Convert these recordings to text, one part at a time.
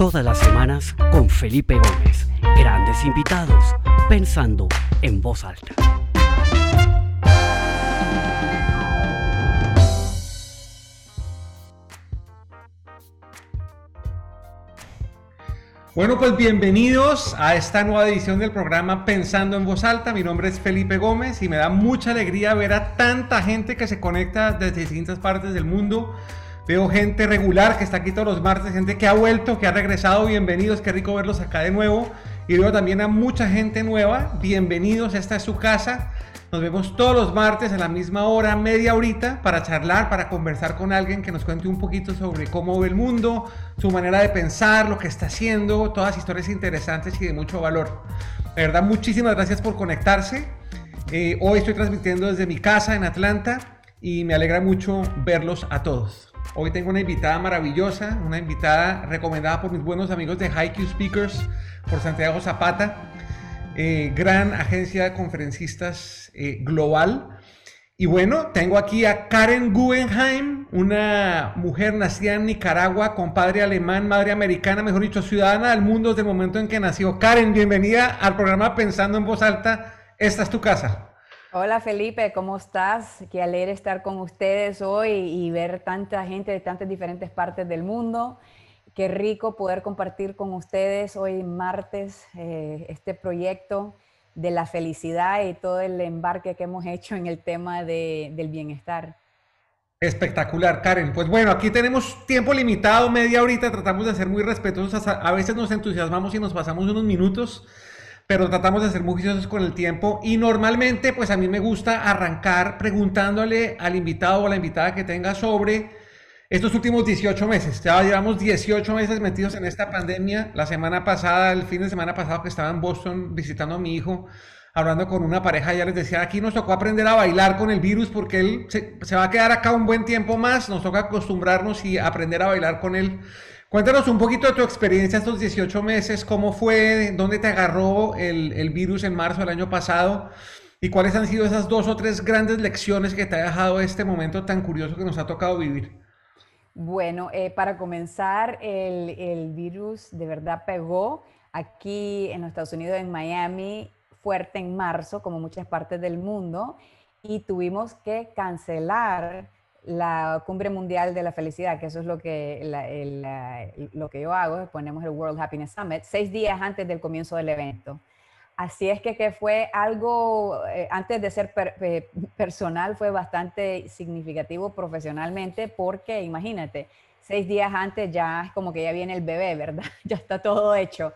Todas las semanas con Felipe Gómez. Grandes invitados, pensando en voz alta. Bueno, pues bienvenidos a esta nueva edición del programa Pensando en Voz Alta. Mi nombre es Felipe Gómez y me da mucha alegría ver a tanta gente que se conecta desde distintas partes del mundo. Veo gente regular que está aquí todos los martes, gente que ha vuelto, que ha regresado. Bienvenidos, qué rico verlos acá de nuevo. Y veo también a mucha gente nueva. Bienvenidos, esta es su casa. Nos vemos todos los martes a la misma hora, media horita, para charlar, para conversar con alguien que nos cuente un poquito sobre cómo ve el mundo, su manera de pensar, lo que está haciendo, todas historias interesantes y de mucho valor. De verdad, muchísimas gracias por conectarse. Eh, hoy estoy transmitiendo desde mi casa en Atlanta y me alegra mucho verlos a todos. Hoy tengo una invitada maravillosa, una invitada recomendada por mis buenos amigos de Haiku Speakers, por Santiago Zapata. Eh, gran agencia de conferencistas eh, global. Y bueno, tengo aquí a Karen Guggenheim, una mujer nacida en Nicaragua, con padre alemán, madre americana, mejor dicho, ciudadana del mundo desde el momento en que nació. Karen, bienvenida al programa Pensando en Voz Alta. Esta es tu casa. Hola Felipe, ¿cómo estás? Qué alegre estar con ustedes hoy y ver tanta gente de tantas diferentes partes del mundo. Qué rico poder compartir con ustedes hoy martes eh, este proyecto de la felicidad y todo el embarque que hemos hecho en el tema del bienestar. Espectacular, Karen. Pues bueno, aquí tenemos tiempo limitado, media horita, tratamos de ser muy respetuosos, a veces nos entusiasmamos y nos pasamos unos minutos, pero tratamos de ser muy juiciosos con el tiempo y normalmente pues a mí me gusta arrancar preguntándole al invitado o a la invitada que tenga sobre estos últimos 18 meses. Ya llevamos 18 meses metidos en esta pandemia. La semana pasada, el fin de semana pasado que estaba en Boston visitando a mi hijo, hablando con una pareja, ya les decía, aquí nos tocó aprender a bailar con el virus porque él se, se va a quedar acá un buen tiempo más, nos toca acostumbrarnos y aprender a bailar con él. Cuéntanos un poquito de tu experiencia estos 18 meses, cómo fue, dónde te agarró el, el virus en marzo del año pasado y cuáles han sido esas dos o tres grandes lecciones que te ha dejado este momento tan curioso que nos ha tocado vivir. Bueno, eh, para comenzar, el, virus de verdad pegó aquí en los Estados Unidos, en Miami, fuerte en marzo, como muchas partes del mundo, y tuvimos que cancelar la Cumbre Mundial de la Felicidad, que eso es lo que, lo que yo hago, ponemos el World Happiness Summit, seis días antes del comienzo del evento. Así es que, que fue algo, eh, antes de ser eh, personal, fue bastante significativo profesionalmente, porque imagínate, seis días antes ya es como que ya viene el bebé, ¿verdad? Ya está todo hecho.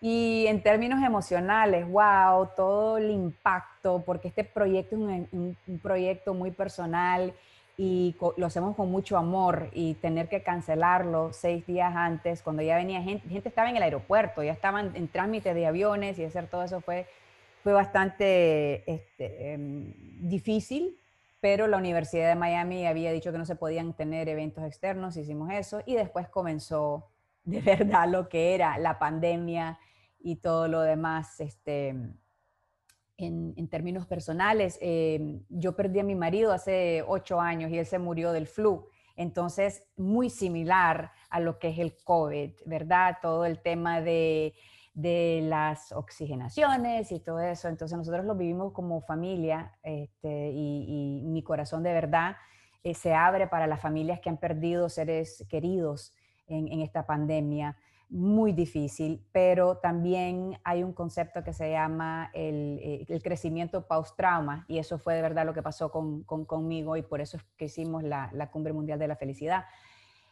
Y en términos emocionales, wow, todo el impacto, porque este proyecto es un proyecto muy personal y lo hacemos con mucho amor y tener que cancelarlo seis días antes, cuando ya venía gente, gente estaba en el aeropuerto, ya estaban en trámite de aviones y hacer todo eso fue, fue bastante este, em, difícil, pero la Universidad de Miami había dicho que no se podían tener eventos externos, hicimos eso y después comenzó de verdad lo que era la pandemia y todo lo demás. Este, en, términos personales, em, yo perdí a mi marido hace ocho años y él se murió del flu. Entonces, muy similar a lo que es el COVID, ¿verdad? Todo el tema de, de las oxigenaciones y todo eso. Entonces, nosotros lo vivimos como familia este, y, mi corazón de verdad eh, se abre para las familias que han perdido seres queridos en, en esta pandemia muy difícil, pero también hay un concepto que se llama el, eh, el crecimiento post-trauma, y eso fue de verdad lo que pasó con, conmigo, y por eso es que hicimos la, la Cumbre Mundial de la Felicidad.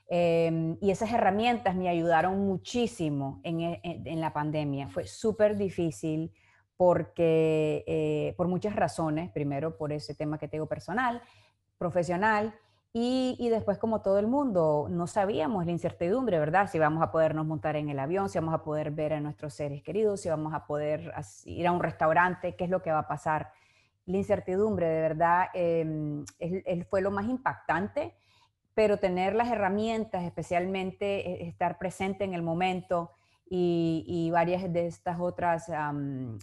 Em, y esas herramientas me ayudaron muchísimo en, e, en, la pandemia. Fue súper difícil porque, eh, por muchas razones, primero por ese tema que tengo personal, profesional, y, después, como todo el mundo, no sabíamos la incertidumbre, ¿verdad? Si vamos a podernos montar en el avión, si vamos a poder ver a nuestros seres queridos, si vamos a poder ir a un restaurante, qué es lo que va a pasar. La incertidumbre, de verdad, eh, fue lo más impactante, pero tener las herramientas, especialmente eh, estar presente en el momento, y, varias de estas otras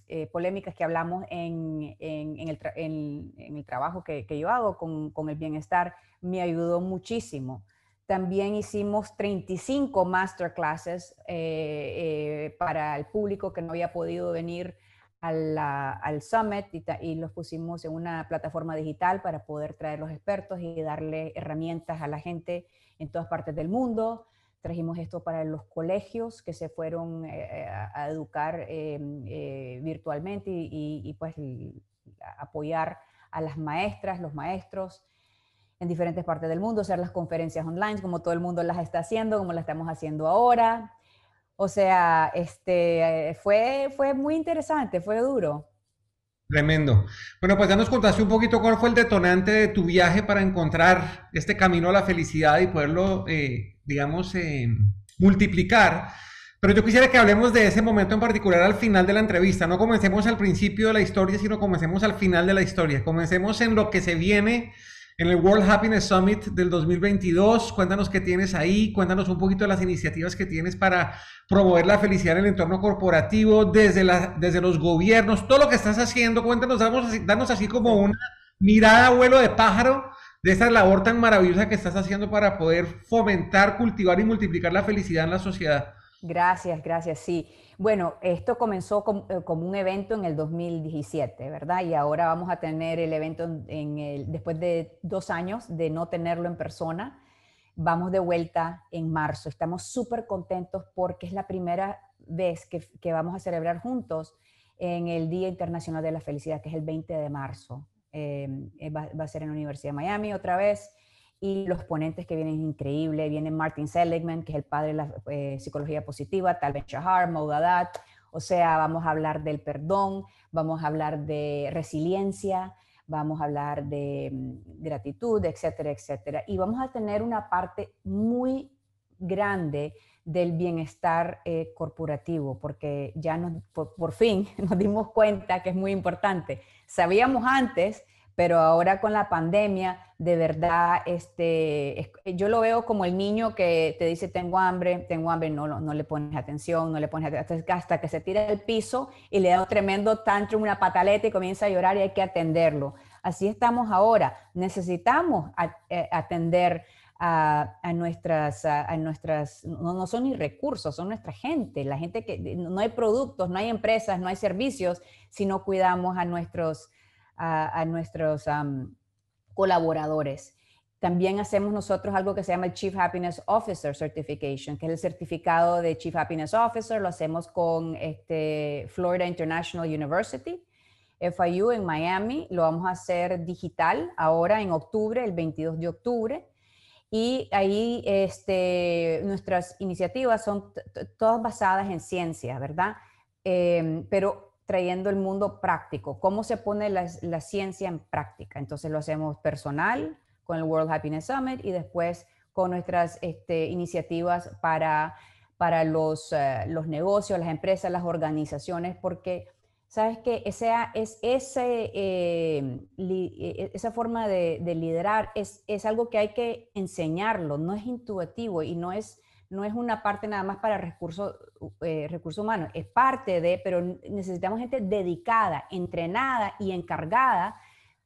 eh, polémicas que hablamos en, el, trabajo que, yo hago con, el bienestar, me ayudó muchísimo. También hicimos 35 masterclasses eh, eh, para el público que no había podido venir al, summit y, los pusimos en una plataforma digital para poder traer los expertos y darle herramientas a la gente en todas partes del mundo. Trajimos esto para los colegios que se fueron eh, a, educar virtualmente y, pues apoyar a las maestras, los maestros en diferentes partes del mundo, hacer las conferencias online como todo el mundo las está haciendo, como las estamos haciendo ahora. O sea, este, fue, fue muy interesante, fue duro. Tremendo. Bueno, pues ya nos contaste un poquito cuál fue el detonante de tu viaje para encontrar este camino a la felicidad y poderlo, eh, digamos, eh, multiplicar. Pero yo quisiera que hablemos de ese momento en particular al final de la entrevista. No comencemos al principio de la historia, sino comencemos al final de la historia. Comencemos en lo que se viene en el World Happiness Summit del 2022. Cuéntanos qué tienes ahí, cuéntanos un poquito de las iniciativas que tienes para promover la felicidad en el entorno corporativo, desde, la, desde los gobiernos, todo lo que estás haciendo. Cuéntanos, danos, así como una mirada, vuelo de pájaro de esa labor tan maravillosa que estás haciendo para poder fomentar, cultivar y multiplicar la felicidad en la sociedad. Gracias, gracias, sí. Bueno, esto comenzó eh, como, un evento en el 2017, ¿verdad? Y ahora vamos a tener el evento después de dos años de no tenerlo en persona. Vamos de vuelta en marzo. Estamos súper contentos porque es la primera vez que, vamos a celebrar juntos en el Día Internacional de la Felicidad, que es el 20 de marzo. Eh, va, a ser en la Universidad de Miami otra vez y los ponentes que vienen increíbles. Viene Martin Seligman, que es el padre de la eh, psicología positiva, Tal Ben Shahar, Maudadat. O sea, vamos a hablar del perdón, vamos a hablar de resiliencia, vamos a hablar de mm, gratitud, etcétera, etcétera. Y vamos a tener una parte muy grande del bienestar eh, corporativo, porque ya nos, por, fin nos dimos cuenta que es muy importante. Sabíamos antes pero ahora con la pandemia, de verdad, este, yo lo veo como el niño que te dice tengo hambre, tengo hambre, no, no, le pones atención, no le pones atención, hasta que se tira al piso y le da un tremendo tantrum, una pataleta y comienza a llorar y hay que atenderlo. Así estamos ahora. Necesitamos eh, atender a, nuestras, a, nuestras no, no, son ni recursos, son nuestra gente, la gente que no hay productos, no hay empresas, no hay servicios si no cuidamos a nuestros a, nuestros colaboradores. También hacemos nosotros algo que se llama Chief Happiness Officer Certification, que es el certificado de Chief Happiness Officer. Lo hacemos con este, Florida International University, FIU en Miami. Lo vamos a hacer digital ahora en octubre, el 22 de octubre. Y ahí este, nuestras iniciativas son todas basadas en ciencia, ¿verdad? Em, pero trayendo el mundo práctico, cómo se pone la, ciencia en práctica. Entonces lo hacemos personal con el World Happiness Summit y después con nuestras este, iniciativas para, para los, eh, los negocios, las empresas, las organizaciones, porque sabes que esa, es, ese, eh, e, esa forma de, de liderar es, es algo que hay que enseñarlo, no es intuitivo y no es no es una parte nada más para recursos eh, humanos, es parte de, pero necesitamos gente dedicada, entrenada y encargada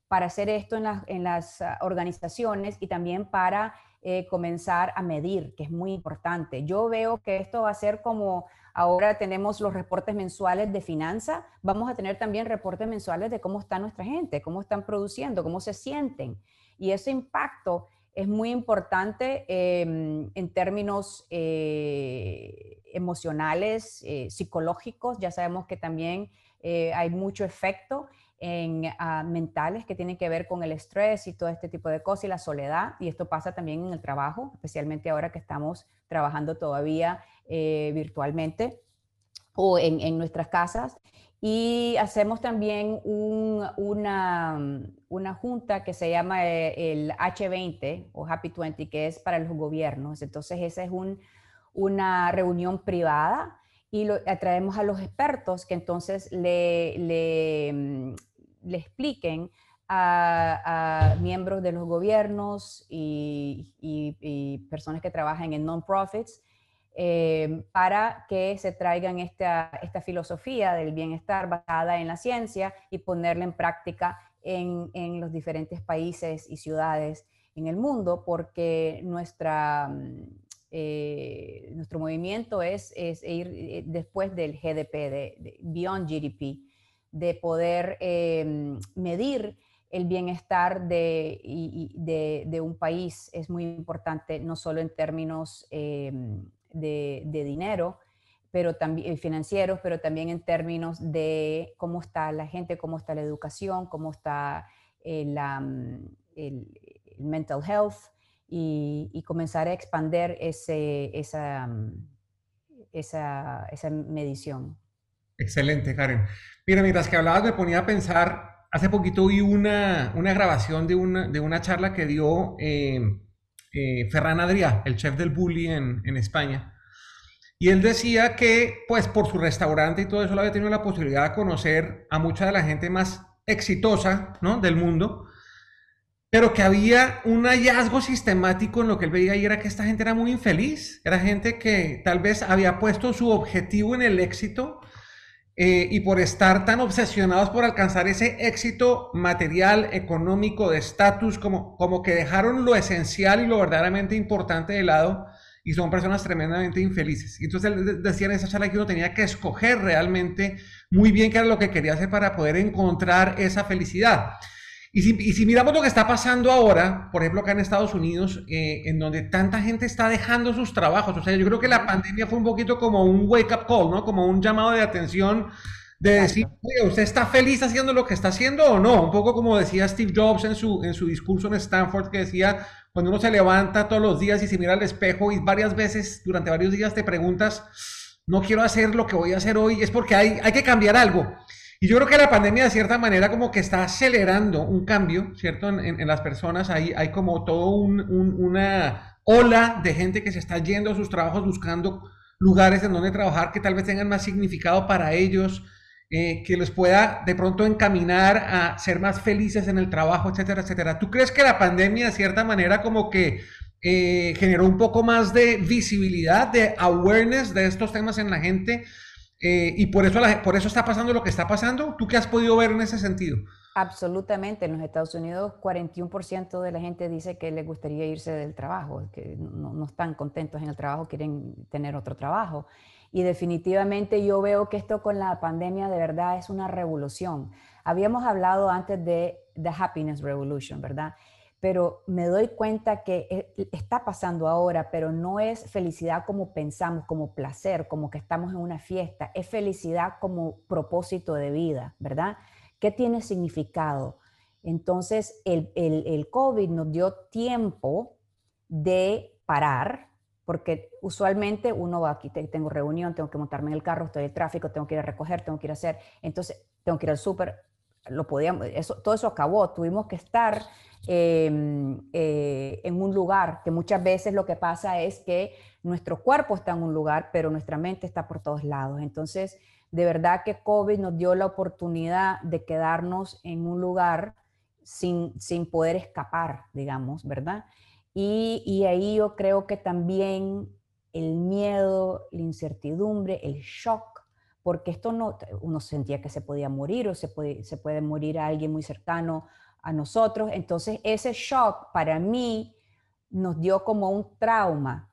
para hacer esto en, las ah, organizaciones y también para eh, comenzar a medir, que es muy importante. Yo veo que esto va a ser como ahora tenemos los reportes mensuales de finanzas, vamos a tener también reportes mensuales de cómo está nuestra gente, cómo están produciendo, cómo se sienten. Y ese impacto es muy importante em, en términos eh, emocionales, eh, psicológicos. Ya sabemos que también eh, hay mucho efecto en ah, mentales que tienen que ver con el estrés y todo este tipo de cosas y la soledad. Y esto pasa también en el trabajo, especialmente ahora que estamos trabajando todavía virtualmente o en, en nuestras casas. Y hacemos también una, una, junta que se llama eh, el H20 o Happy 20, que es para los gobiernos. Entonces, esa es un, una reunión privada y lo, atraemos a los expertos que entonces le, le, mm, le expliquen a, miembros de los gobiernos y, personas que trabajan en non-profits eh, para que se traigan esta, esta filosofía del bienestar basada en la ciencia y ponerla en práctica en, los diferentes países y ciudades en el mundo porque nuestra, eh, nuestro movimiento es, es, ir eh, después del GDP, de, Beyond GDP, de poder em, medir el bienestar de, de, de, un país. Es muy importante, no solo en términos em, de, dinero, pero también eh, financieros, pero también en términos de cómo está la gente, cómo está la educación, cómo está la, mm, el, mental health y, comenzar a expander ese, esa, mm, esa, esa, medición. Excelente, Karen. Mira, mientras que hablabas me ponía a pensar, hace poquito vi una, una grabación de una, de una charla que dio eh, eh, Ferran Adrià, el chef del Bully en, en España. Y él decía que, pues, por su restaurante y todo eso, había tenido la posibilidad de conocer a mucha de la gente más exitosa, ¿no? Del mundo pero que había un hallazgo sistemático en lo que él veía y era que esta gente era muy infeliz, era gente que tal vez había puesto su objetivo en el éxito eh, y por estar tan obsesionados por alcanzar ese éxito material, económico, de estatus, como, como que dejaron lo esencial y lo verdaderamente importante de lado y son personas tremendamente infelices. Entonces él decía en esa charla que uno tenía que escoger realmente muy bien qué era lo que quería hacer para poder encontrar esa felicidad. Y si, miramos lo que está pasando ahora, por ejemplo, acá en Estados Unidos, eh, en donde tanta gente está dejando sus trabajos, o sea, yo creo que la pandemia fue un poquito como un wake-up call, ¿no? Como un llamado de atención de decir, oye, ¿usted está feliz haciendo lo que está haciendo o no? Un poco como decía Steve Jobs en su, en su discurso en Stanford, que decía, cuando uno se levanta todos los días y se mira al espejo y varias veces, durante varios días te preguntas, no quiero hacer lo que voy a hacer hoy, es porque hay, hay que cambiar algo. Y yo creo que la pandemia de cierta manera como que está acelerando un cambio, ¿cierto? En, las personas hay, hay como todo una ola de gente que se está yendo a sus trabajos buscando lugares en donde trabajar que tal vez tengan más significado para ellos, eh, que les pueda de pronto encaminar a ser más felices en el trabajo, etcétera, etcétera. ¿Tú crees que la pandemia de cierta manera como que eh, generó un poco más de visibilidad, de awareness de estos temas en la gente? Eh, y por eso, por eso está pasando lo que está pasando. ¿Tú qué has podido ver en ese sentido? Absolutamente. En los Estados Unidos, 41% de la gente dice que les gustaría irse del trabajo, que no, no, están contentos en el trabajo, quieren tener otro trabajo. Y definitivamente yo veo que esto con la pandemia de verdad es una revolución. Habíamos hablado antes de The Happiness Revolution, ¿verdad? Pero me doy cuenta que e, está pasando ahora, pero no es felicidad como pensamos, como placer, como que estamos en una fiesta, es felicidad como propósito de vida, ¿verdad? ¿Qué tiene significado? Entonces, el, el, COVID nos dio tiempo de parar, porque usualmente uno va aquí, tengo reunión, tengo que montarme en el carro, estoy en el tráfico, tengo que ir a recoger, tengo que ir a hacer, entonces tengo que ir al súper, lo podíamos, eso, todo eso acabó, tuvimos que estar Em, eh, en un lugar, que muchas veces lo que pasa es que nuestro cuerpo está en un lugar, pero nuestra mente está por todos lados. Entonces, de verdad que COVID nos dio la oportunidad de quedarnos en un lugar sin, sin poder escapar, digamos, ¿verdad? Y, y ahí yo creo que también el miedo, la incertidumbre, el shock, porque esto no, uno sentía que se podía morir o se puede, se puede morir a alguien muy cercano a nosotros. Entonces ese shock para mí nos dio como un trauma.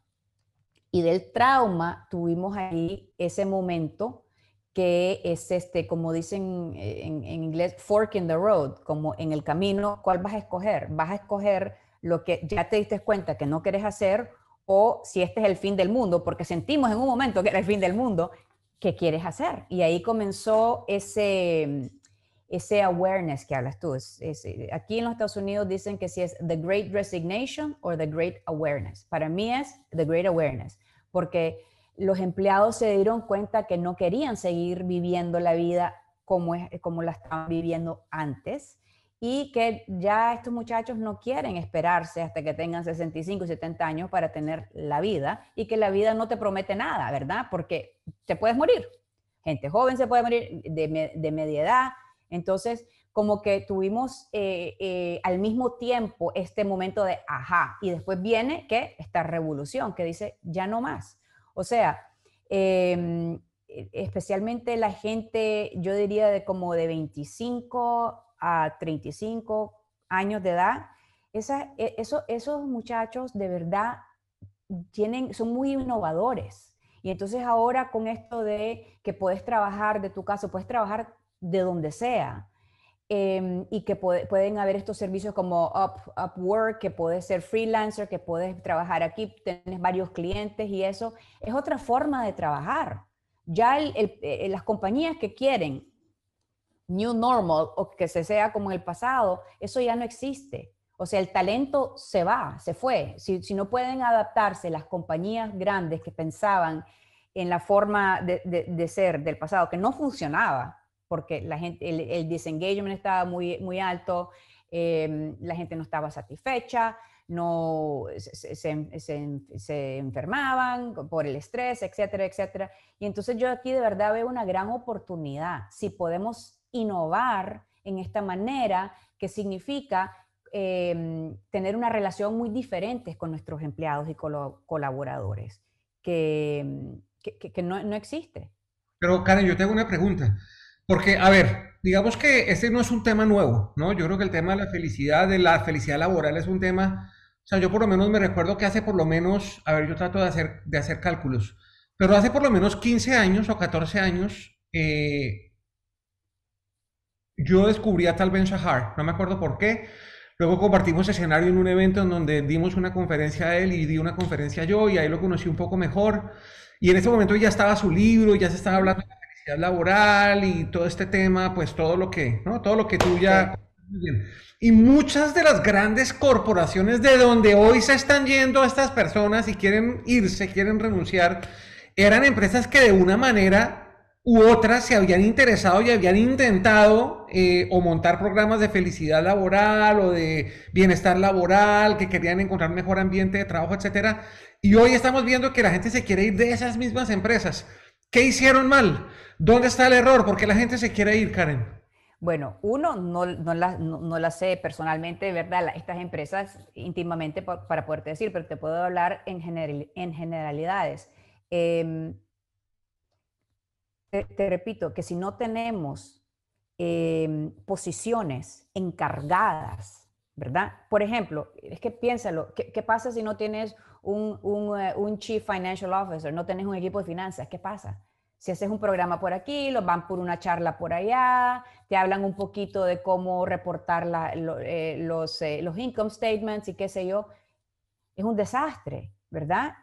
Y del trauma tuvimos ahí ese momento que es este, como dicen en, en, inglés, fork in the road, como en el camino, ¿cuál vas a escoger? ¿Vas a escoger lo que ya te diste cuenta que no quieres hacer o si este es el fin del mundo? Porque sentimos en un momento que era el fin del mundo, ¿qué quieres hacer? Y ahí comenzó ese, ese awareness que hablas tú. Aquí en los Estados Unidos dicen que si es the great resignation o the great awareness. Para mí es the great awareness, porque los empleados se dieron cuenta que no querían seguir viviendo la vida como, es, como la estaban viviendo antes y que ya estos muchachos no quieren esperarse hasta que tengan 65 y 70 años para tener la vida y que la vida no te promete nada, ¿verdad? Porque te puedes morir. Gente joven se puede morir de, de media edad, entonces, como que tuvimos eh, eh, al mismo tiempo este momento de ajá, y después viene que esta revolución que dice ya no más. O sea, em, e, especialmente la gente, yo diría de como de 25 a 35 años de edad, e, eso, esos muchachos de verdad tienen, son muy innovadores. Y entonces ahora con esto de que puedes trabajar de tu casa, puedes trabajar de donde sea. Em, y que pueden haber estos servicios como Up, Upwork, que puedes ser freelancer, que puedes trabajar aquí, tienes varios clientes y eso es otra forma de trabajar. Ya eh, las compañías que quieren new normal o que se sea como en el pasado, eso ya no existe. O sea, el talento se va, se fue. Si, no pueden adaptarse las compañías grandes que pensaban en la forma de, ser del pasado, que no funcionaba, porque la gente, el, disengagement estaba muy, muy alto, em, la gente no estaba satisfecha, no se, se, enfermaban por el estrés, etcétera, etcétera. Y entonces yo aquí de verdad veo una gran oportunidad. Si podemos innovar en esta manera, que significa Em, tener una relación muy diferente con nuestros empleados y colaboradores, que, que, no, no, existe. Pero Karen, yo tengo una pregunta, porque, a ver, digamos que este no es un tema nuevo, ¿no? Yo creo que el tema de la felicidad, de la felicidad laboral es un tema, o sea, yo por lo menos me recuerdo que hace por lo menos, a ver, yo trato de hacer, de hacer cálculos, pero hace por lo menos 15 años o 14 años, eh, yo descubrí a Tal Ben Shahar, no me acuerdo por qué, Luego compartimos escenario en un evento en donde dimos una conferencia a él y di una conferencia yo y ahí lo conocí un poco mejor. Y en ese momento ya estaba su libro, ya se estaba hablando de la felicidad laboral y todo este tema, pues todo lo que, ¿no? Todo lo que tú ya... Y muchas de las grandes corporaciones de donde hoy se están yendo estas personas y quieren irse, quieren renunciar, eran empresas que de una manera u otras se habían interesado y habían intentado eh, o montar programas de felicidad laboral o de bienestar laboral, que querían encontrar mejor ambiente de trabajo, etcétera. Y hoy estamos viendo que la gente se quiere ir de esas mismas empresas. ¿Qué hicieron mal? ¿Dónde está el error? ¿Por qué la gente se quiere ir, Karen? Bueno, uno, no, no, la, no, la, sé personalmente, ¿verdad? Estas empresas íntimamente para poderte decir, pero te puedo hablar en, general, en generalidades. Eh, te, repito, que si no tenemos em, posiciones encargadas, ¿verdad? Por ejemplo, es que piénsalo, ¿qué, pasa si no tienes un, eh, un, Chief Financial Officer, no tienes un equipo de finanzas? ¿Qué pasa? Si haces un programa por aquí, los van por una charla por allá, te hablan un poquito de cómo reportar eh, los, eh, los income statements y qué sé yo, es un desastre, ¿verdad?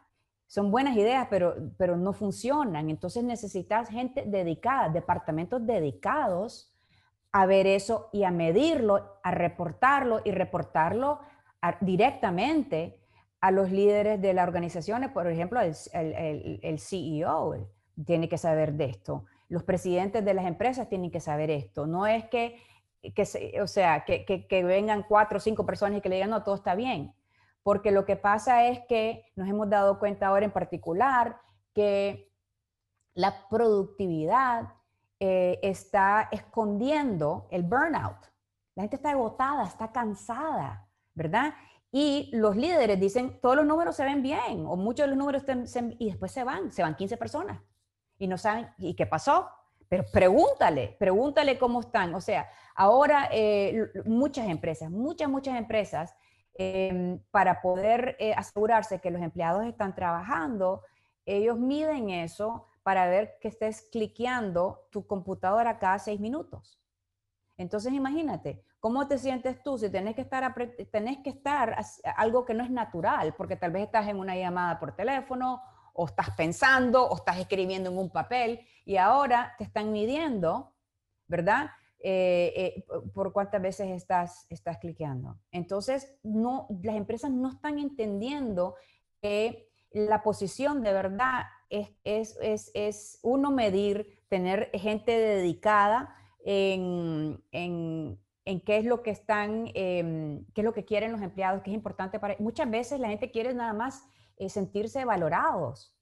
Son buenas ideas, pero, pero no funcionan. Entonces necesitas gente dedicada, departamentos dedicados a ver eso y a medirlo, a reportarlo y reportarlo directamente a los líderes de las organizaciones. Por ejemplo, el, el, CEO tiene que saber de esto. Los presidentes de las empresas tienen que saber esto. No es que, que o sea, que, que, que vengan cuatro o cinco personas y que le digan, no, todo está bien porque lo que pasa es que nos hemos dado cuenta ahora en particular que la productividad eh, está escondiendo el burnout. La gente está agotada, está cansada, ¿verdad? Y los líderes dicen, todos los números se ven bien, o muchos de los números se, y después se van, se van 15 personas. Y no saben, ¿y qué pasó? Pero pregúntale, pregúntale cómo están. O sea, ahora eh, muchas empresas, muchas, muchas empresas Em, para poder eh, asegurarse que los empleados están trabajando, ellos miden eso para ver que estés cliqueando tu computadora cada seis minutos. Entonces imagínate, ¿cómo te sientes tú si tenés que estar, tenés que estar algo que no es natural? Porque tal vez estás en una llamada por teléfono o estás pensando o estás escribiendo en un papel y ahora te están midiendo, ¿verdad? Eh, eh, por cuántas veces estás, estás cliqueando. Entonces, no, las empresas no están entendiendo que la posición de verdad es, es, es, es uno medir, tener gente dedicada en, en, en, qué es lo que están, em, qué es lo que quieren los empleados, que es importante para... Muchas veces la gente quiere nada más eh, sentirse valorados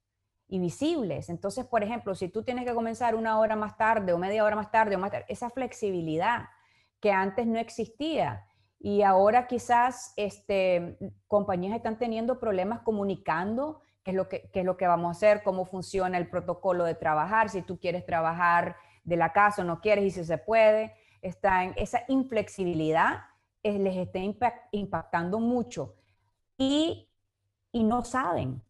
y visibles. Entonces, por ejemplo, si tú tienes que comenzar una hora más tarde o media hora más tarde o más tarde, esa flexibilidad que antes no existía y ahora quizás este, compañías están teniendo problemas comunicando qué es, lo que, qué es lo que vamos a hacer, cómo funciona el protocolo de trabajar, si tú quieres trabajar de la casa o no quieres y si se puede. Está en esa inflexibilidad eh, les esté impactando mucho y, y no saben,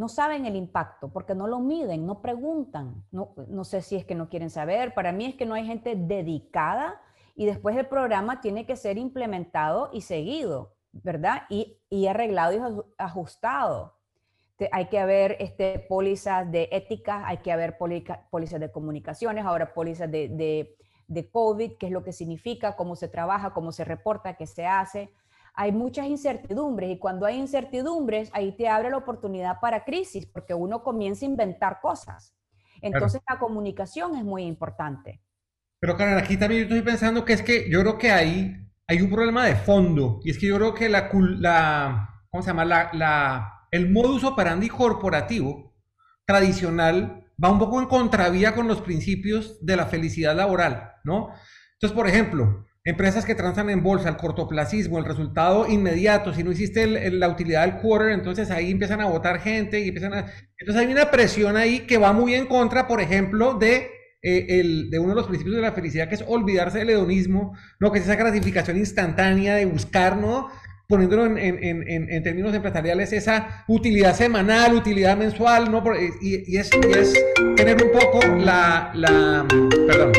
no saben el impacto porque no lo miden, no preguntan. No, no sé si es que no quieren saber. Para mí es que no hay gente dedicada y después el programa tiene que ser implementado y seguido, ¿verdad? Y, y arreglado y ajustado. Hay que haber este, pólizas de ética, hay que haber pólizas de comunicaciones, ahora pólizas de, de, de COVID, qué es lo que significa, cómo se trabaja, cómo se reporta, qué se hace hay muchas incertidumbres y cuando hay incertidumbres, ahí te abre la oportunidad para crisis, porque uno comienza a inventar cosas. Entonces la comunicación es muy importante. Pero Karen, aquí también yo estoy pensando que es que yo creo que hay, hay un problema de fondo, y es que yo creo que la, la ¿cómo se llama? La, la, el modus operandi corporativo tradicional va un poco en contravía con los principios de la felicidad laboral, ¿no? Entonces, por ejemplo, Empresas que transan en bolsa, el cortoplacismo, el resultado inmediato, si no hiciste la utilidad del quarter, entonces ahí empiezan a votar gente y empiezan a... Entonces hay una presión ahí que va muy en contra, por ejemplo, de, eh, el, de uno de los principios de la felicidad, que es olvidarse del hedonismo, ¿no? que es esa gratificación instantánea de buscar, ¿no? poniéndolo en, en, en, en, términos empresariales, esa utilidad semanal, utilidad mensual, ¿no? Y, y, es, y es, tener un poco la, la, perdón,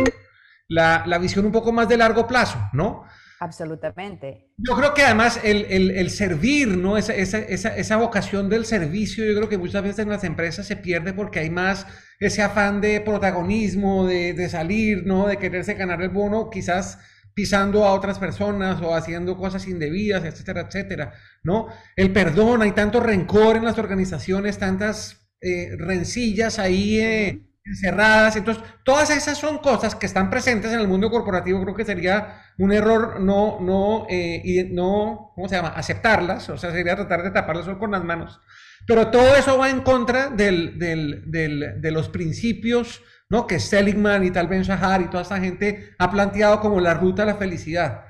la, la, visión un poco más de largo plazo, ¿no? Absolutamente. Yo creo que además el, el, el servir, ¿no? Esa, esa, esa, esa, vocación del servicio, yo creo que muchas veces en las empresas se pierde porque hay más ese afán de protagonismo, de, de salir, ¿no? De quererse ganar el bono, quizás pisando a otras personas o haciendo cosas indebidas, etcétera, etcétera, ¿no? El perdón, hay tanto rencor en las organizaciones, tantas eh, rencillas ahí. Eh, encerradas. Entonces, todas esas son cosas que están presentes en el mundo corporativo. Creo que sería un error no, no, eh, y no, ¿cómo se llama? Aceptarlas, o sea, sería tratar de taparlas con las manos. Pero todo eso va en contra del, del, del, de los principios, ¿no? Que Seligman y tal Ben Shahar y toda esa gente ha planteado como la ruta a la felicidad.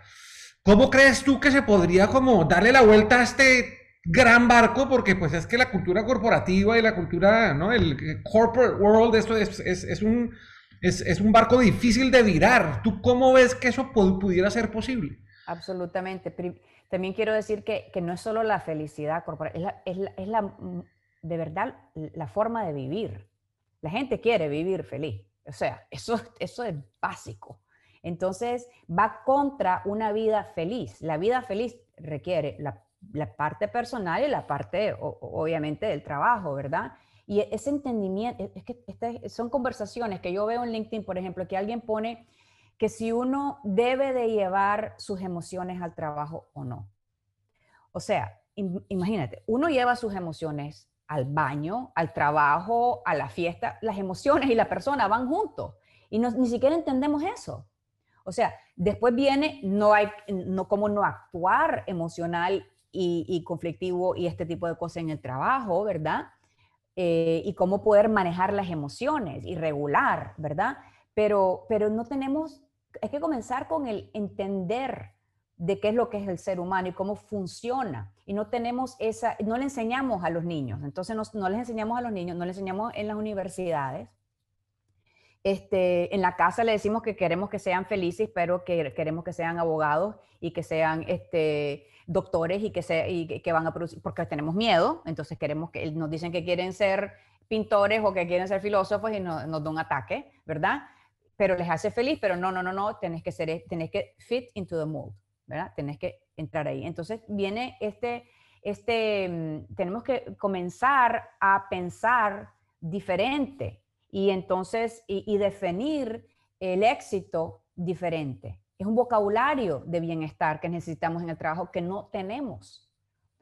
¿Cómo crees tú que se podría como darle la vuelta a este gran barco porque pues es que la cultura corporativa y la cultura, ¿no? El corporate world, esto es, es, es un, es, es, un barco difícil de virar. ¿Tú cómo ves que eso pudiera ser posible? Absolutamente. También quiero decir que, que no es solo la felicidad corporativa, es la, es la, mm, de verdad la forma de vivir. La gente quiere vivir feliz. O sea, eso, eso es básico. Entonces, va contra una vida feliz. La vida feliz requiere la la parte personal y la parte, obviamente, del trabajo, ¿verdad? Y e, ese entendimiento, e, es que este, son conversaciones que yo veo en LinkedIn, por ejemplo, que alguien pone que si uno debe de llevar sus emociones al trabajo o no. O sea, imagínate, uno lleva sus emociones al baño, al trabajo, a la fiesta, las emociones y la persona van juntos y ni siquiera entendemos eso. O sea, después viene, no hay, no cómo no actuar emocional y, conflictivo y este tipo de cosas en el trabajo, ¿verdad? Eh, y cómo poder manejar las emociones y regular, ¿verdad? Pero, pero no tenemos, hay que comenzar con el entender de qué es lo que es el ser humano y cómo funciona. Y no tenemos esa, no le enseñamos a los niños. Entonces no, no les enseñamos a los niños, no les enseñamos en las universidades. Este, en la casa le decimos que queremos que sean felices, pero que queremos que sean abogados y que sean este, doctores y que, se, y que van a producir, porque tenemos miedo, entonces queremos que nos dicen que quieren ser pintores o que quieren ser filósofos y nos da un ataque, ¿verdad? Pero les hace feliz, pero no, no, no, no, tenés que ser, tenés que fit into the mold, ¿verdad? Tenés que entrar ahí. Entonces viene este, este, mm, tenemos que comenzar a pensar diferente y entonces, y definir el éxito diferente es un vocabulario de bienestar que necesitamos en el trabajo que no tenemos.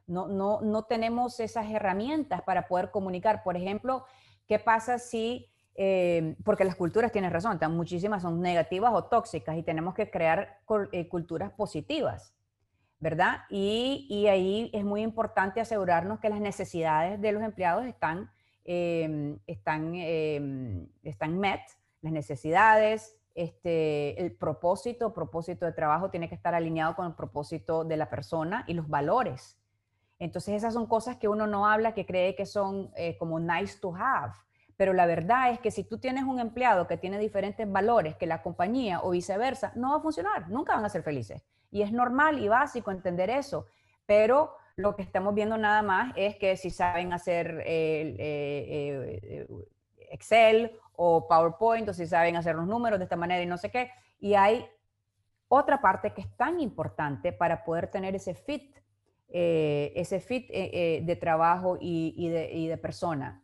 No, no, no tenemos esas herramientas para poder comunicar. Por ejemplo, ¿qué pasa si, eh, porque las culturas tienen razón, muchísimas son negativas o tóxicas y tenemos que crear eh, culturas positivas, ¿verdad? Y, y, ahí es muy importante asegurarnos que las necesidades de los empleados están, eh, están, están met, las necesidades, este, el propósito, propósito de trabajo tiene que estar alineado con el propósito de la persona y los valores. Entonces esas son cosas que uno no habla, que cree que son eh, como nice to have. Pero la verdad es que si tú tienes un empleado que tiene diferentes valores que la compañía o viceversa, no va a funcionar, nunca van a ser felices. Y es normal y básico entender eso, pero lo que estamos viendo nada más es que si saben hacer eh, eh, Excel o PowerPoint o si saben hacer los números de esta manera y no sé qué. Y hay otra parte que es tan importante para poder tener ese fit, eh, ese fit de trabajo y, de, persona.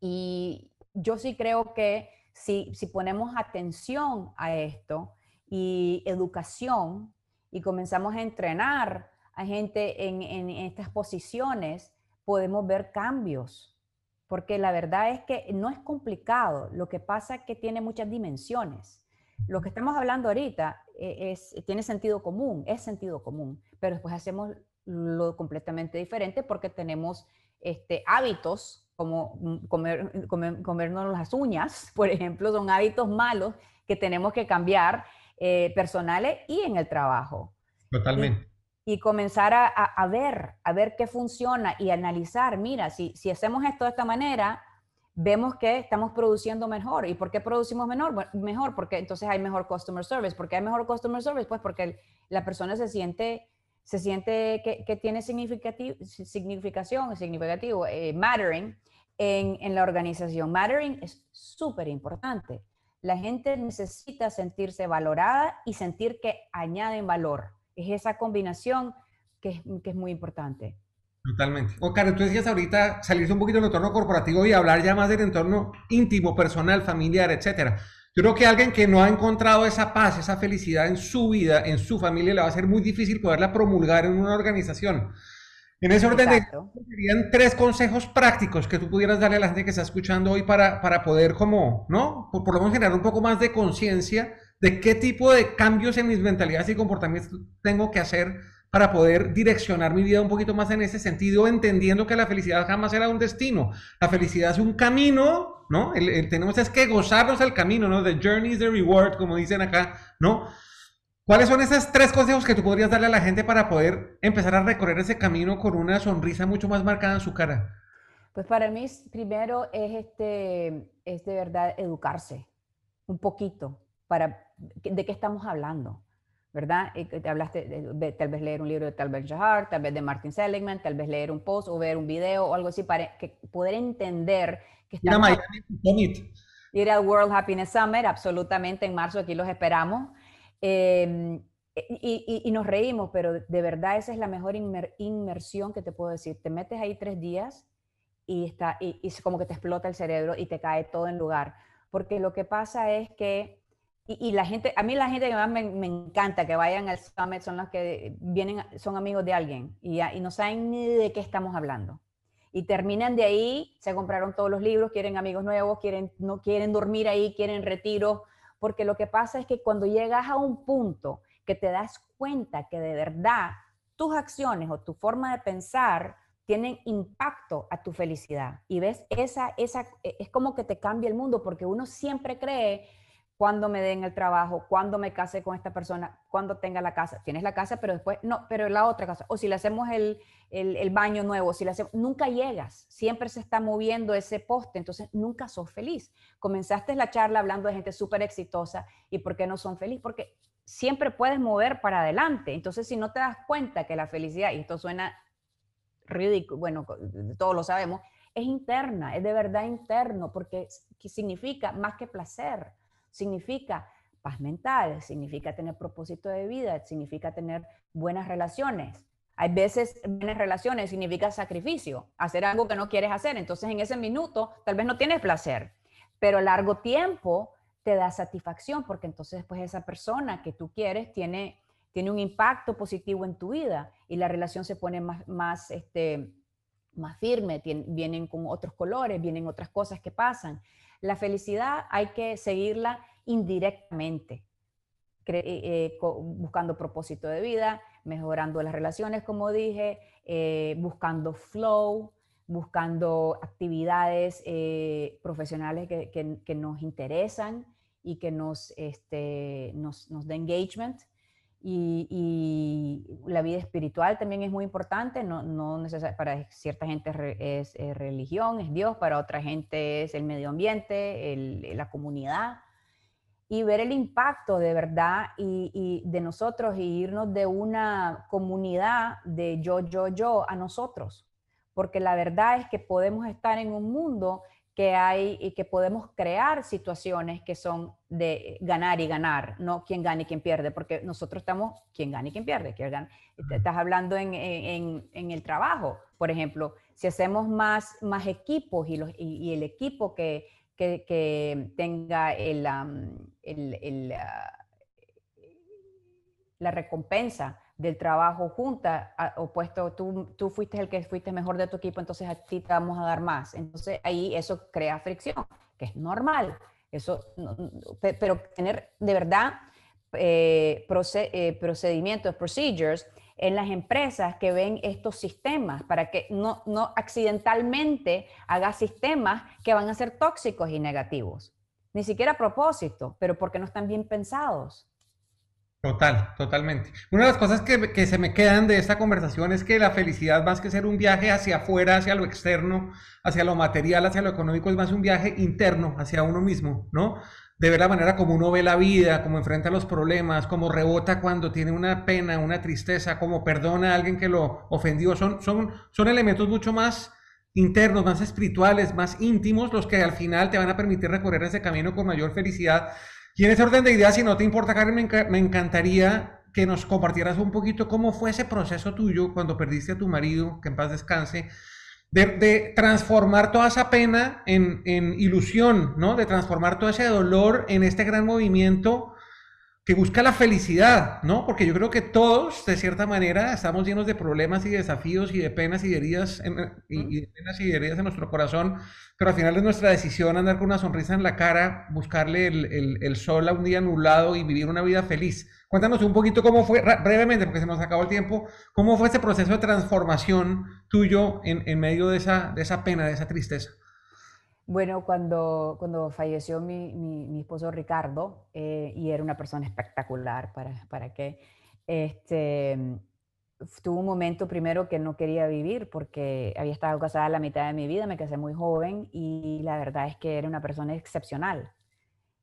Y yo sí creo que si, si ponemos atención a esto y educación y comenzamos a entrenar a gente en, en, estas posiciones, podemos ver cambios. Porque la verdad es que no es complicado, lo que pasa es que tiene muchas dimensiones. Lo que estamos hablando ahorita eh, es, tiene sentido común, es sentido común, pero después hacemos lo completamente diferente porque tenemos este, hábitos como mm, comer, comernos las uñas, por ejemplo, son hábitos malos que tenemos que cambiar eh, personales y en el trabajo. Totalmente. Y, comenzar a, a, ver, a ver qué funciona y analizar, mira, si, si hacemos esto de esta manera, vemos que estamos produciendo mejor. ¿Y por qué producimos mejor? mejor porque entonces hay mejor customer service. ¿Por qué hay mejor customer service? Pues porque la persona se siente se siente que, que tiene significación, significativo, eh, mattering en, en, la organización. Mattering es súper importante. La gente necesita sentirse valorada y sentir que añaden valor. Es esa combinación que es, que es muy importante. Totalmente. O, Karen, tú decías ahorita salirse un poquito del entorno corporativo y hablar ya más del entorno íntimo, personal, familiar, etcétera. Yo creo que alguien que no ha encontrado esa paz, esa felicidad en su vida, en su familia, le va a ser muy difícil poderla promulgar en una organización. En ese orden de serían tres consejos prácticos que tú pudieras darle a la gente que está escuchando hoy para, para poder como, ¿no? Por, por lo menos generar un poco más de conciencia de qué tipo de cambios en mis mentalidades y comportamientos tengo que hacer para poder direccionar mi vida un poquito más en ese sentido, entendiendo que la felicidad jamás será un destino. La felicidad es un camino ¿no? El, tenemos es que gozarnos el camino, ¿no? The journey is the reward, como dicen acá, ¿no? ¿Cuáles son esos tres consejos que tú podrías darle a la gente para poder empezar a recorrer ese camino con una sonrisa mucho más marcada en su cara? Pues para mí, primero es, este, es de verdad educarse un poquito para de qué estamos hablando, ¿verdad? Te hablaste de, tal vez leer un libro de Tal Ben Shahar, tal vez de Martin Seligman, tal vez leer un post o ver un video o algo así para que poder entender Ir al World Happiness Summit, absolutamente en marzo, aquí los esperamos. Em, y, nos reímos, pero de verdad esa es la mejor inmersión que te puedo decir. Te metes ahí tres días y, está, y, es como que te explota el cerebro y te cae todo en lugar. Porque lo que pasa es que, y, la gente, a mí la gente que más me, me, encanta que vayan al summit son los que vienen, son amigos de alguien y, y no saben ni de qué estamos hablando. Y terminan de ahí, se compraron todos los libros, quieren amigos nuevos, quieren, no quieren dormir ahí, quieren retiro, porque lo que pasa es que cuando llegas a un punto que te das cuenta que de verdad tus acciones o tu forma de pensar tienen impacto a tu felicidad y ves esa esa es como que te cambia el mundo porque uno siempre cree cuando me den el trabajo, cuando me case con esta persona, cuando tenga la casa. Tienes la casa, pero después, no, pero la otra casa. O si le hacemos el, el, baño nuevo, si le hacemos, nunca llegas. Siempre se está moviendo ese poste, entonces nunca sos feliz. Comenzaste la charla hablando de gente súper exitosa y por qué no son felices, porque siempre puedes mover para adelante. Entonces, si no te das cuenta que la felicidad, y esto suena ridículo, bueno, todos lo sabemos, es interna, es de verdad interno, porque significa más que placer significa paz mental, significa tener propósito de vida, significa tener buenas relaciones. Hay veces buenas relaciones significa sacrificio, hacer algo que no quieres hacer. Entonces en ese minuto tal vez no tienes placer, pero a largo tiempo te da satisfacción porque entonces después esa persona que tú quieres tiene, tiene un impacto positivo en tu vida y la relación se pone más, más, este, más firme, vienen con otros colores, vienen otras cosas que pasan. La felicidad hay que seguirla indirectamente, eh, eh, buscando propósito de vida, mejorando las relaciones, como dije, eh, buscando flow, buscando actividades profesionales que, nos interesan y que nos, este, nos, nos da engagement. Y, la vida espiritual también es muy importante, no, no para cierta gente es, religión, es Dios, para otra gente es el medio ambiente, la comunidad. y ver el impacto de verdad y, de nosotros y irnos de una comunidad de yo, yo, yo a nosotros. Porque la verdad es que podemos estar en un mundo que hay y que podemos crear situaciones que son de ganar y ganar, no quién gana y quién pierde, porque nosotros estamos quién gana y quién pierde. Gana. Estás hablando en, en, en, el trabajo, por ejemplo, si hacemos más, más equipos y, los, y, el equipo que, que, que tenga el, el, el ah, la recompensa del trabajo junta, opuesto, tú, tú fuiste el que fuiste mejor de tu equipo, entonces a ti te vamos a dar más. Entonces ahí eso crea fricción, que es normal. Eso, pero tener de verdad eh, eh, procedimientos, procedures en las empresas que ven estos sistemas para que no, no accidentalmente haga sistemas que van a ser tóxicos y negativos. Ni siquiera a propósito, pero porque no están bien pensados. Total, totalmente. Una de las cosas que, se me quedan de esta conversación es que la felicidad, más que ser un viaje hacia afuera, hacia lo externo, hacia lo material, hacia lo económico, es más un viaje interno, hacia uno mismo, ¿no? De ver la manera como uno ve la vida, cómo enfrenta los problemas, cómo rebota cuando tiene una pena, una tristeza, cómo perdona a alguien que lo ofendió. Son, son, son elementos mucho más internos, más espirituales, más íntimos, los que al final te van a permitir recorrer ese camino con mayor felicidad y en ese orden de ideas, si no te importa, Karen, me, encantaría que nos compartieras un poquito cómo fue ese proceso tuyo cuando perdiste a tu marido, que en paz descanse, de, transformar toda esa pena en, en, ilusión, ¿no? De transformar todo ese dolor en este gran movimiento que busca la felicidad, ¿no? Porque yo creo que todos, de cierta manera, estamos llenos de problemas y desafíos y de penas y de heridas, en, y, penas y heridas en nuestro corazón, pero al final es nuestra decisión andar con una sonrisa en la cara, buscarle el, el, sol a un día nublado y vivir una vida feliz. Cuéntanos un poquito cómo fue, brevemente, porque se nos acabó el tiempo, cómo fue ese proceso de transformación tuyo en, en medio de esa, de esa pena, de esa tristeza. Bueno, cuando, cuando falleció mi, mi, esposo Ricardo, eh, y era una persona espectacular, ¿para, para qué? Este, tuvo un momento primero que no quería vivir porque había estado casada la mitad de mi vida, me casé muy joven y la verdad es que era una persona excepcional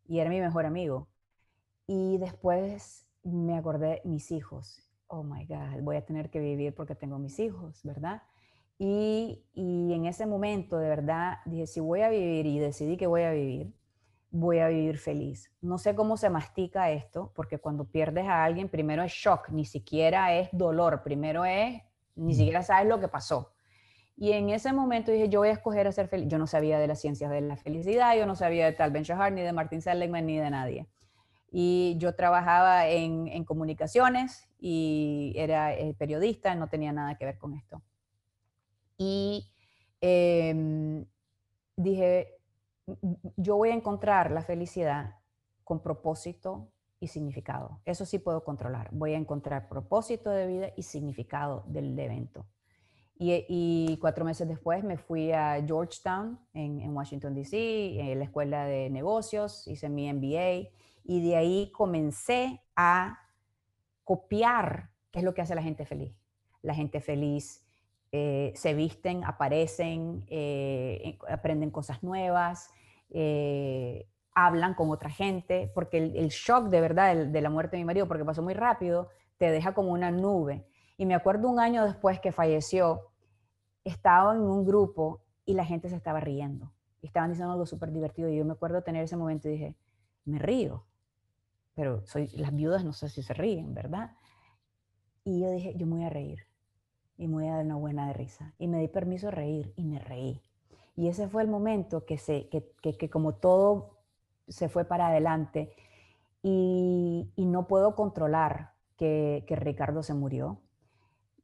y era mi mejor amigo. Y después me acordé mis hijos. Oh my God, voy a tener que vivir porque tengo mis hijos, ¿verdad? Y, en ese momento, de verdad, dije, si voy a vivir y decidí que voy a vivir, voy a vivir feliz. No sé cómo se mastica esto, porque cuando pierdes a alguien, primero es shock, ni siquiera es dolor, primero es, ni mm. siquiera sabes lo que pasó. Y en ese momento dije, yo voy a escoger a ser feliz. Yo no sabía de las ciencias de la felicidad, yo no sabía de Tal Ben Shahar, ni de Martin Seligman, ni de nadie. Y yo trabajaba en, en comunicaciones y era eh, periodista, no tenía nada que ver con esto y em, dije, yo voy a encontrar la felicidad con propósito y significado. Eso sí puedo controlar. Voy a encontrar propósito de vida y significado del evento. Y, cuatro meses después me fui a Georgetown, en, en Washington, D.C., en la escuela de negocios, hice mi MBA y de ahí comencé a copiar qué es lo que hace la gente feliz. La gente feliz eh, se visten, aparecen, eh, aprenden cosas nuevas, eh, hablan con otra gente, porque el, shock de verdad de, la muerte de mi marido, porque pasó muy rápido, te deja como una nube. Y me acuerdo un año después que falleció, estaba en un grupo y la gente se estaba riendo. Estaban diciendo algo súper divertido. Y yo me acuerdo tener ese momento y dije, me río. Pero soy, las viudas no sé si se ríen, ¿verdad? Y yo dije, yo voy a reír y a dar una buena de risa. Y me di permiso de reír y me reí. Y ese fue el momento que, se, que, que, como todo se fue para adelante y, y no puedo controlar que, que, Ricardo se murió,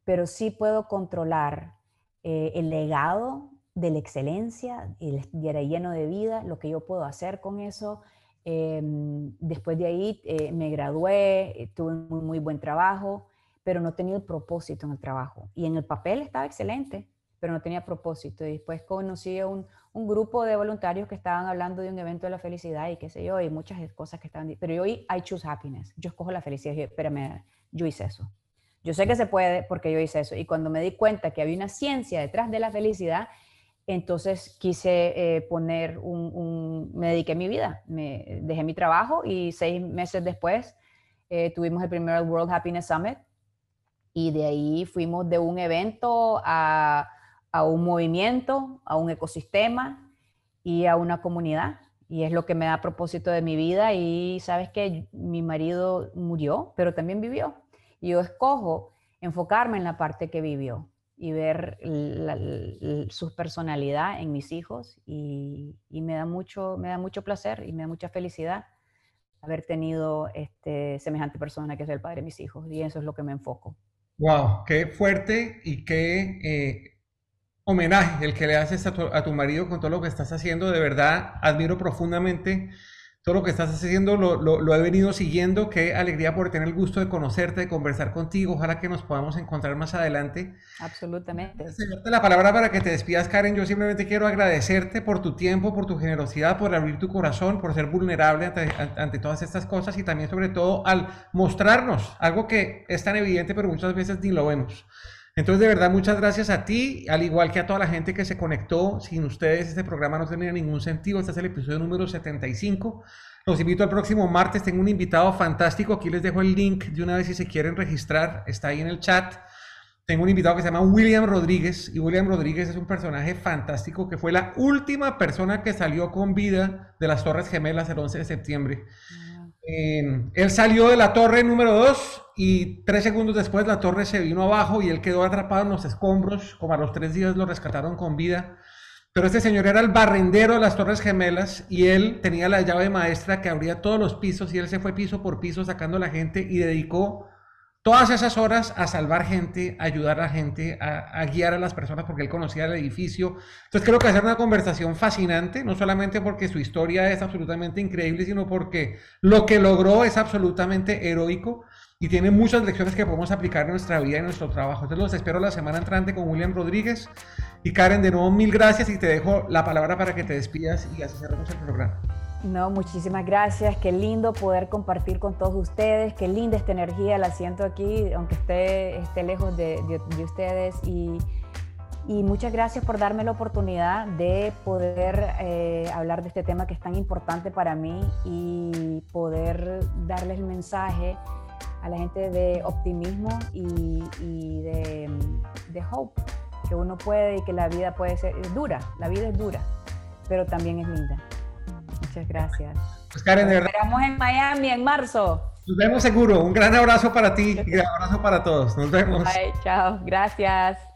pero sí puedo controlar eh, el legado de la excelencia y, era lleno de vida, lo que yo puedo hacer con eso. Em, después de ahí eh, me gradué, tuve un muy, muy buen trabajo pero no tenía el propósito en el trabajo. Y en el papel estaba excelente, pero no tenía propósito. Y después conocí a un, un, grupo de voluntarios que estaban hablando de un evento de la felicidad y qué sé yo, y muchas cosas que estaban... Pero yo hoy, I choose happiness. Yo escojo la felicidad. Y espérame, yo hice eso. Yo sé que se puede porque yo hice eso. Y cuando me di cuenta que había una ciencia detrás de la felicidad, Entonces quise eh, poner un, me dediqué mi vida, me dejé mi trabajo y seis meses después eh, tuvimos el primer World Happiness Summit y de ahí fuimos de un evento a, a un movimiento, a un ecosistema y a una comunidad. Y es lo que me da propósito de mi vida y sabes que mi marido murió, pero también vivió. Y yo escojo enfocarme en la parte que vivió y ver su personalidad en mis hijos y, me, da mucho, me da mucho placer y me da mucha felicidad haber tenido este, semejante persona que es el padre de mis hijos y eso es lo que me enfoco. Wow, qué fuerte y qué eh, homenaje el que le haces a tu, a tu marido con todo lo que estás haciendo. De verdad, admiro profundamente todo lo que estás haciendo lo, lo, he venido siguiendo. Qué alegría por tener el gusto de conocerte, de conversar contigo. Ojalá que nos podamos encontrar más adelante. Absolutamente. la palabra para que te despidas, Karen. Yo simplemente quiero agradecerte por tu tiempo, por tu generosidad, por abrir tu corazón, por ser vulnerable ante, ante todas estas cosas y también, sobre todo, al mostrarnos algo que es tan evidente, pero muchas veces ni lo vemos. Entonces, de verdad, muchas gracias a ti, al igual que a toda la gente que se conectó. Sin ustedes, este programa no tendría ningún sentido. Este es el episodio número 75. Los invito al próximo martes. Tengo un invitado fantástico. Aquí les dejo el link de una vez si se quieren registrar. Está ahí en el chat. Tengo un invitado que se llama William Rodríguez. Y William Rodríguez es un personaje fantástico que fue la última persona que salió con vida de las Torres Gemelas el 11 de septiembre. Em, él salió de la torre número 2 y tres segundos después la torre se vino abajo y él quedó atrapado en los escombros. Como a los tres días lo rescataron con vida. Pero este señor era el barrendero de las Torres Gemelas y él tenía la llave maestra que abría todos los pisos y él se fue piso por piso sacando a la gente y dedicó todas esas horas a salvar gente, a ayudar a la gente, a, guiar a las personas porque él conocía el edificio. Entonces creo que hacer una conversación fascinante, no solamente porque su historia es absolutamente increíble, sino porque lo que logró es absolutamente heroico y tiene muchas lecciones que podemos aplicar en nuestra vida y en nuestro trabajo. Entonces los espero la semana entrante con William Rodríguez. Y Karen, de nuevo mil gracias y te dejo la palabra para que te despidas y así cerramos el programa. No, muchísimas gracias. Qué lindo poder compartir con todos ustedes. Qué linda esta energía. La siento aquí, aunque esté, esté lejos de, ustedes. Y, muchas gracias por darme la oportunidad de poder eh, hablar de este tema que es tan importante para mí y poder darles el mensaje a la gente de optimismo y, de, de hope, que uno puede y que la vida puede ser dura. La vida es dura, pero también es linda. Muchas gracias. Pues Karen, de verdad. Nos veremos en Miami en marzo. Nos vemos seguro. Un gran abrazo para ti y un abrazo para todos. Nos vemos. Bye, chao. Gracias.